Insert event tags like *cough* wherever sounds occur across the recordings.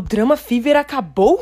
O Drama Fever acabou?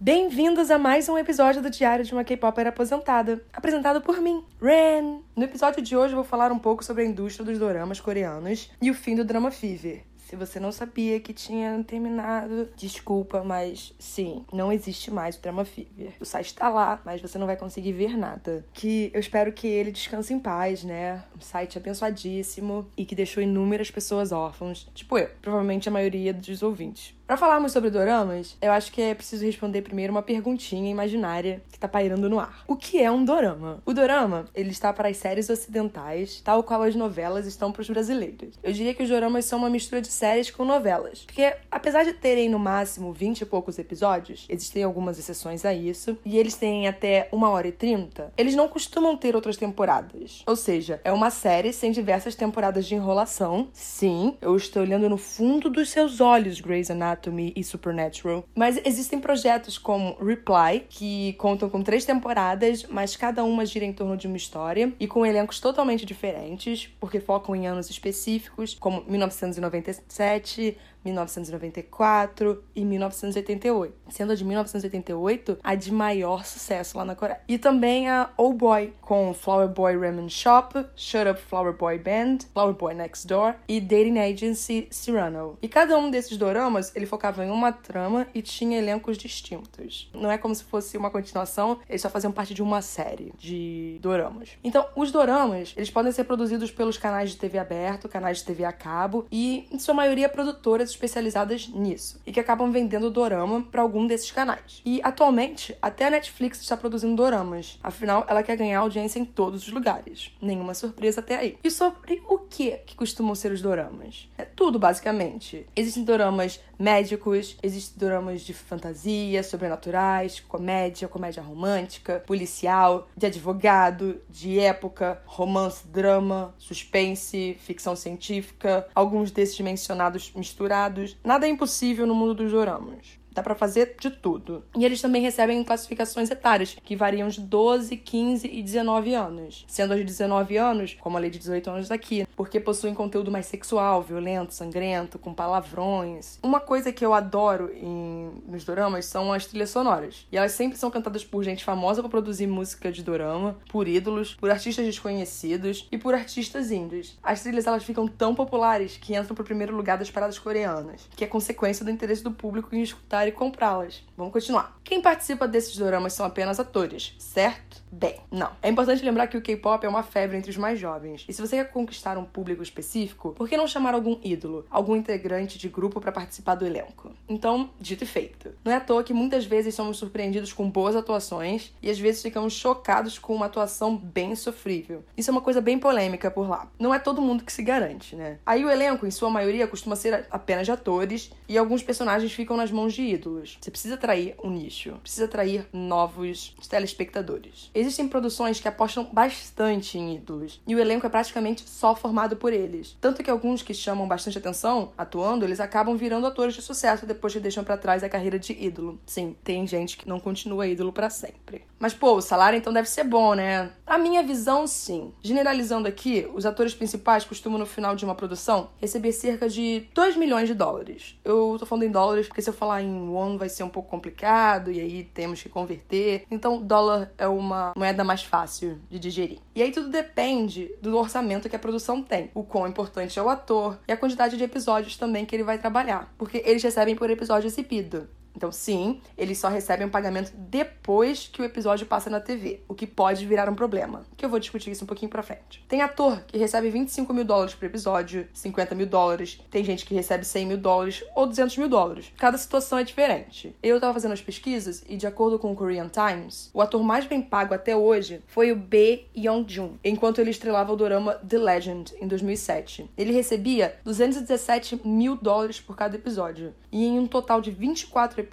Bem-vindos a mais um episódio do Diário de uma K-Popper aposentada, apresentado por mim, Ren. No episódio de hoje eu vou falar um pouco sobre a indústria dos doramas coreanos e o fim do Drama Fever. Se você não sabia que tinha terminado, desculpa, mas sim, não existe mais o Drama Fever. O site tá lá, mas você não vai conseguir ver nada. Que eu espero que ele descanse em paz, né? Um site abençoadíssimo e que deixou inúmeras pessoas órfãos, tipo eu, provavelmente a maioria dos ouvintes. Para falarmos sobre doramas, eu acho que é preciso responder primeiro uma perguntinha imaginária que tá pairando no ar. O que é um dorama? O dorama, ele está para as séries ocidentais, tal qual as novelas estão para os brasileiros. Eu diria que os doramas são uma mistura de séries com novelas, porque apesar de terem no máximo 20 e poucos episódios, existem algumas exceções a isso, e eles têm até 1 hora e 30, eles não costumam ter outras temporadas. Ou seja, é uma série sem diversas temporadas de enrolação. Sim, eu estou olhando no fundo dos seus olhos, Grey's Anatomy Anatomy e Supernatural. Mas existem projetos como Reply, que contam com três temporadas, mas cada uma gira em torno de uma história e com elencos totalmente diferentes, porque focam em anos específicos, como 1997, 1994 e 1988, sendo a de 1988 a de maior sucesso lá na Coreia. E também a Oh Boy, com Flower Boy Ramen Shop, Shut Up Flower Boy Band, Flower Boy Next Door e Dating Agency Cyrano. E cada um desses doramas, ele focava em uma trama e tinha elencos distintos. Não é como se fosse uma continuação, eles só faziam parte de uma série de doramas. Então, os doramas, eles podem ser produzidos pelos canais de TV aberto, canais de TV a cabo e, em sua maioria, produtoras especializadas nisso e que acabam vendendo dorama para algum desses canais. E atualmente, até a Netflix está produzindo doramas. Afinal, ela quer ganhar audiência em todos os lugares. Nenhuma surpresa até aí. E sobre o que que costumam ser os doramas? É tudo, basicamente. Existem doramas médicos, existem doramas de fantasia, sobrenaturais, comédia, comédia romântica, policial, de advogado, de época, romance, drama, suspense, ficção científica, alguns desses mencionados misturados. Nada é impossível no mundo dos doramas. Dá para fazer de tudo. E eles também recebem classificações etárias, que variam de 12, 15 e 19 anos. Sendo de 19 anos, como a lei de 18 anos daqui, porque possuem conteúdo mais sexual, violento, sangrento, com palavrões. Uma coisa que eu adoro em, nos doramas são as trilhas sonoras. E elas sempre são cantadas por gente famosa para produzir música de dorama, por ídolos, por artistas desconhecidos e por artistas índios. As trilhas elas ficam tão populares que entram pro primeiro lugar das paradas coreanas, que é consequência do interesse do público em escutar e comprá-las. Vamos continuar. Quem participa desses doramas são apenas atores, certo? Bem, não. É importante lembrar que o K-pop é uma febre entre os mais jovens. E se você quer conquistar um público específico, por que não chamar algum ídolo, algum integrante de grupo para participar do elenco? Então, dito e feito. Não é à toa que muitas vezes somos surpreendidos com boas atuações e às vezes ficamos chocados com uma atuação bem sofrível. Isso é uma coisa bem polêmica por lá. Não é todo mundo que se garante, né? Aí o elenco, em sua maioria, costuma ser apenas de atores e alguns personagens ficam nas mãos de ídolos. Você precisa atrair um nicho, precisa atrair novos telespectadores. Existem produções que apostam bastante em ídolos e o elenco é praticamente só formado por eles. Tanto que alguns que chamam bastante atenção atuando, eles acabam virando atores de sucesso depois que deixam para trás a carreira de ídolo. Sim, tem gente que não continua ídolo para sempre. Mas pô, o salário então deve ser bom, né? A minha visão, sim. Generalizando aqui, os atores principais costumam no final de uma produção receber cerca de 2 milhões de dólares. Eu tô falando em dólares porque se eu falar em won vai ser um pouco complicado e aí temos que converter. Então, dólar é uma moeda mais fácil de digerir. E aí tudo depende do orçamento que a produção tem, o quão importante é o ator e a quantidade de episódios também que ele vai trabalhar, porque eles recebem por episódio exibido. Então, sim, eles só recebem um pagamento depois que o episódio passa na TV, o que pode virar um problema, que eu vou discutir isso um pouquinho pra frente. Tem ator que recebe 25 mil dólares por episódio, 50 mil dólares, tem gente que recebe 100 mil dólares ou 200 mil dólares. Cada situação é diferente. Eu tava fazendo as pesquisas e, de acordo com o Korean Times, o ator mais bem pago até hoje foi o Bae Young-jun, enquanto ele estrelava o dorama The Legend, em 2007. Ele recebia 217 mil dólares por cada episódio, e em um total de 24 episódios,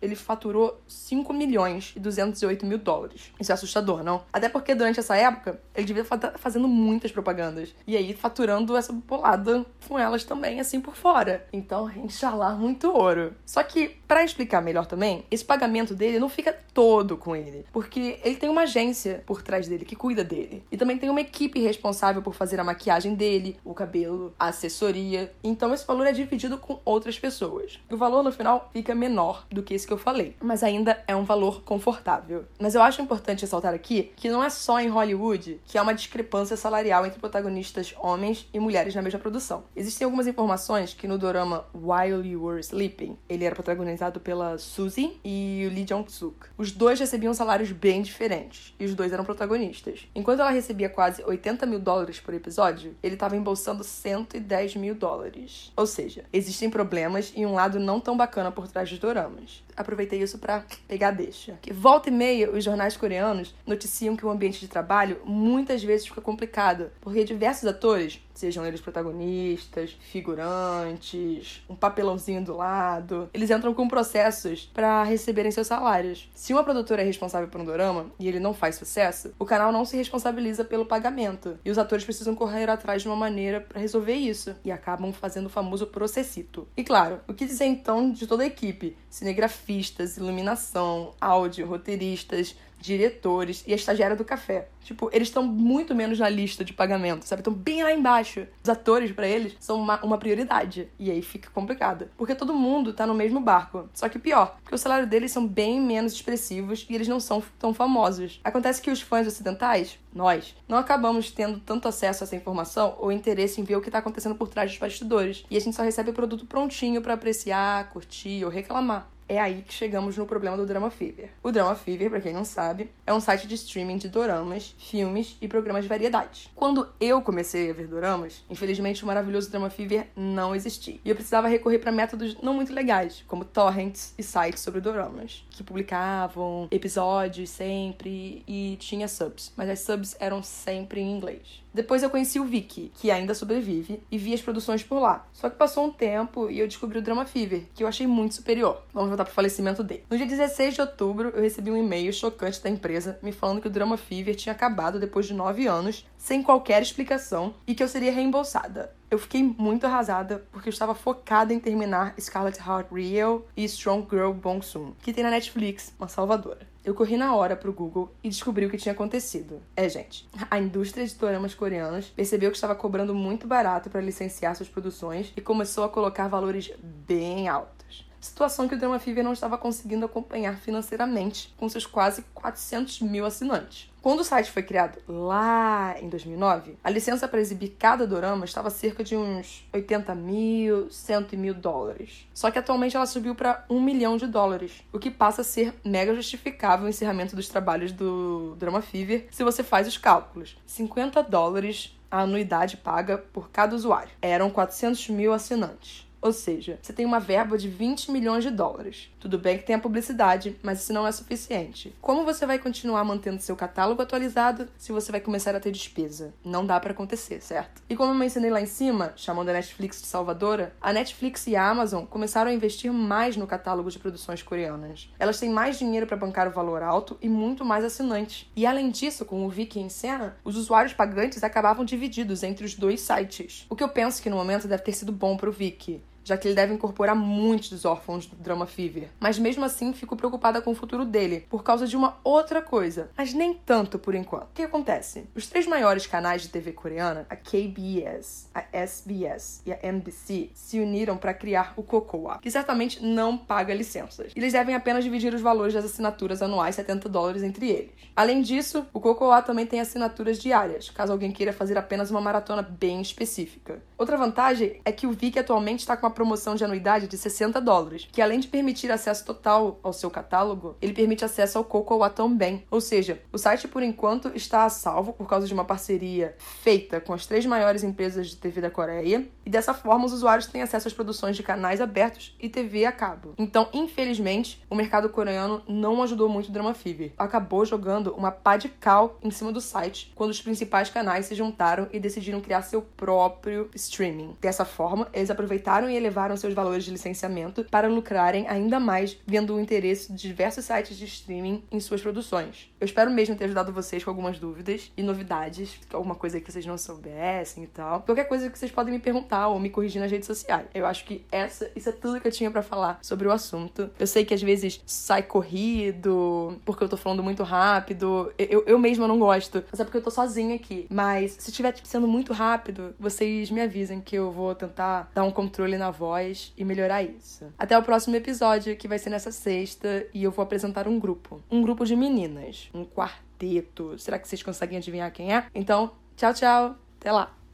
ele faturou 5 milhões e 208 mil dólares. Isso é assustador, não? Até porque durante essa época, ele devia estar fazendo muitas propagandas. E aí, faturando essa bolada com elas também, assim por fora. Então, *laughs* inshallah, muito ouro. Só que, para explicar melhor também, esse pagamento dele não fica todo com ele. Porque ele tem uma agência por trás dele que cuida dele. E também tem uma equipe responsável por fazer a maquiagem dele, o cabelo, a assessoria. Então, esse valor é dividido com outras pessoas. O valor no final fica menor do que esse que eu falei, mas ainda é um valor confortável. Mas eu acho importante ressaltar aqui que não é só em Hollywood que há uma discrepância salarial entre protagonistas homens e mulheres na mesma produção. Existem algumas informações que no dorama While You Were Sleeping, ele era protagonizado pela Suzy e Lee Jong-suk. Os dois recebiam salários bem diferentes e os dois eram protagonistas. Enquanto ela recebia quase 80 mil dólares por episódio, ele estava embolsando 110 mil dólares. Ou seja, existem problemas e um lado não tão bacana por trás dos doramas. Aproveitei isso para pegar deixa. Que volta e meia, os jornais coreanos noticiam que o ambiente de trabalho muitas vezes fica complicado, porque diversos atores, sejam eles protagonistas, figurantes, um papelãozinho do lado, eles entram com processos para receberem seus salários. Se uma produtora é responsável por um dorama e ele não faz sucesso, o canal não se responsabiliza pelo pagamento e os atores precisam correr atrás de uma maneira para resolver isso e acabam fazendo o famoso processito. E claro, o que dizer então de toda a equipe? Cinegrafistas, iluminação, áudio, roteiristas, diretores e a estagiária do café. Tipo, eles estão muito menos na lista de pagamento, sabe? Estão bem lá embaixo. Os atores, para eles, são uma, uma prioridade. E aí fica complicado. Porque todo mundo tá no mesmo barco. Só que pior, porque o salário deles são bem menos expressivos e eles não são tão famosos. Acontece que os fãs ocidentais, nós, não acabamos tendo tanto acesso a essa informação ou interesse em ver o que tá acontecendo por trás dos bastidores. E a gente só recebe o produto prontinho para apreciar, curtir ou reclamar é aí que chegamos no problema do Drama Fever. O Drama Fever, para quem não sabe, é um site de streaming de doramas, filmes e programas de variedade. Quando eu comecei a ver doramas, infelizmente o maravilhoso Drama Fever não existia. E eu precisava recorrer para métodos não muito legais, como torrents e sites sobre doramas, que publicavam episódios sempre e tinha subs, mas as subs eram sempre em inglês. Depois eu conheci o Viki, que ainda sobrevive, e vi as produções por lá. Só que passou um tempo e eu descobri o Drama Fever, que eu achei muito superior. Vamos voltar pro falecimento dele. No dia 16 de outubro, eu recebi um e-mail chocante da empresa me falando que o Drama Fever tinha acabado depois de nove anos, sem qualquer explicação, e que eu seria reembolsada. Eu fiquei muito arrasada porque eu estava focada em terminar Scarlet Heart Real e Strong Girl Bong Soon, que tem na Netflix, uma salvadora. Eu corri na hora pro Google e descobri o que tinha acontecido. É, gente, a indústria de doramas coreanos percebeu que estava cobrando muito barato para licenciar suas produções e começou a colocar valores bem altos. Situação que o Drama Fever não estava conseguindo acompanhar financeiramente com seus quase 400 mil assinantes. Quando o site foi criado lá em 2009, a licença para exibir cada dorama estava cerca de uns 80 mil, 100 mil dólares. Só que atualmente ela subiu para 1 milhão de dólares, o que passa a ser mega justificável o encerramento dos trabalhos do Drama Fever se você faz os cálculos. 50 dólares a anuidade paga por cada usuário. Eram 400 mil assinantes. Ou seja, você tem uma verba de 20 milhões de dólares. Tudo bem que tem a publicidade, mas isso não é suficiente. Como você vai continuar mantendo seu catálogo atualizado se você vai começar a ter despesa? Não dá para acontecer, certo? E como eu mencionei lá em cima, chamando a Netflix de salvadora, a Netflix e a Amazon começaram a investir mais no catálogo de produções coreanas. Elas têm mais dinheiro para bancar o valor alto e muito mais assinantes. E além disso, com o Viki em cena, os usuários pagantes acabavam divididos entre os dois sites. O que eu penso que no momento deve ter sido bom pro Viki já que ele deve incorporar muitos dos órfãos do Drama Fever. Mas mesmo assim, fico preocupada com o futuro dele, por causa de uma outra coisa, mas nem tanto por enquanto. O que acontece? Os três maiores canais de TV coreana, a KBS, a SBS e a MBC, se uniram para criar o Cocoa, que certamente não paga licenças. Eles devem apenas dividir os valores das assinaturas anuais 70 dólares entre eles. Além disso, o Cocoa também tem assinaturas diárias, caso alguém queira fazer apenas uma maratona bem específica. Outra vantagem é que o Viki atualmente está com uma promoção de anuidade de 60 dólares, que além de permitir acesso total ao seu catálogo, ele permite acesso ao Cocoa também. Ou seja, o site por enquanto está a salvo por causa de uma parceria feita com as três maiores empresas de TV da Coreia, e dessa forma os usuários têm acesso às produções de canais abertos e TV a cabo. Então, infelizmente, o mercado coreano não ajudou muito o Drama Fever. Acabou jogando uma pá de cal em cima do site quando os principais canais se juntaram e decidiram criar seu próprio streaming. Dessa forma, eles aproveitaram e elevaram seus valores de licenciamento para lucrarem ainda mais, vendo o interesse de diversos sites de streaming em suas produções. Eu espero mesmo ter ajudado vocês com algumas dúvidas e novidades, alguma coisa que vocês não soubessem e tal. Qualquer coisa que vocês podem me perguntar ou me corrigir nas redes sociais. Eu acho que essa, isso é tudo que eu tinha para falar sobre o assunto. Eu sei que às vezes sai corrido, porque eu tô falando muito rápido. Eu, eu mesma não gosto, mas é porque eu tô sozinha aqui. Mas se estiver sendo muito rápido, vocês me avisem que eu vou tentar dar um controle na voz e melhorar isso. Até o próximo episódio, que vai ser nessa sexta, e eu vou apresentar um grupo. Um grupo de meninas. Um quarteto. Será que vocês conseguem adivinhar quem é? Então, tchau, tchau. Até lá.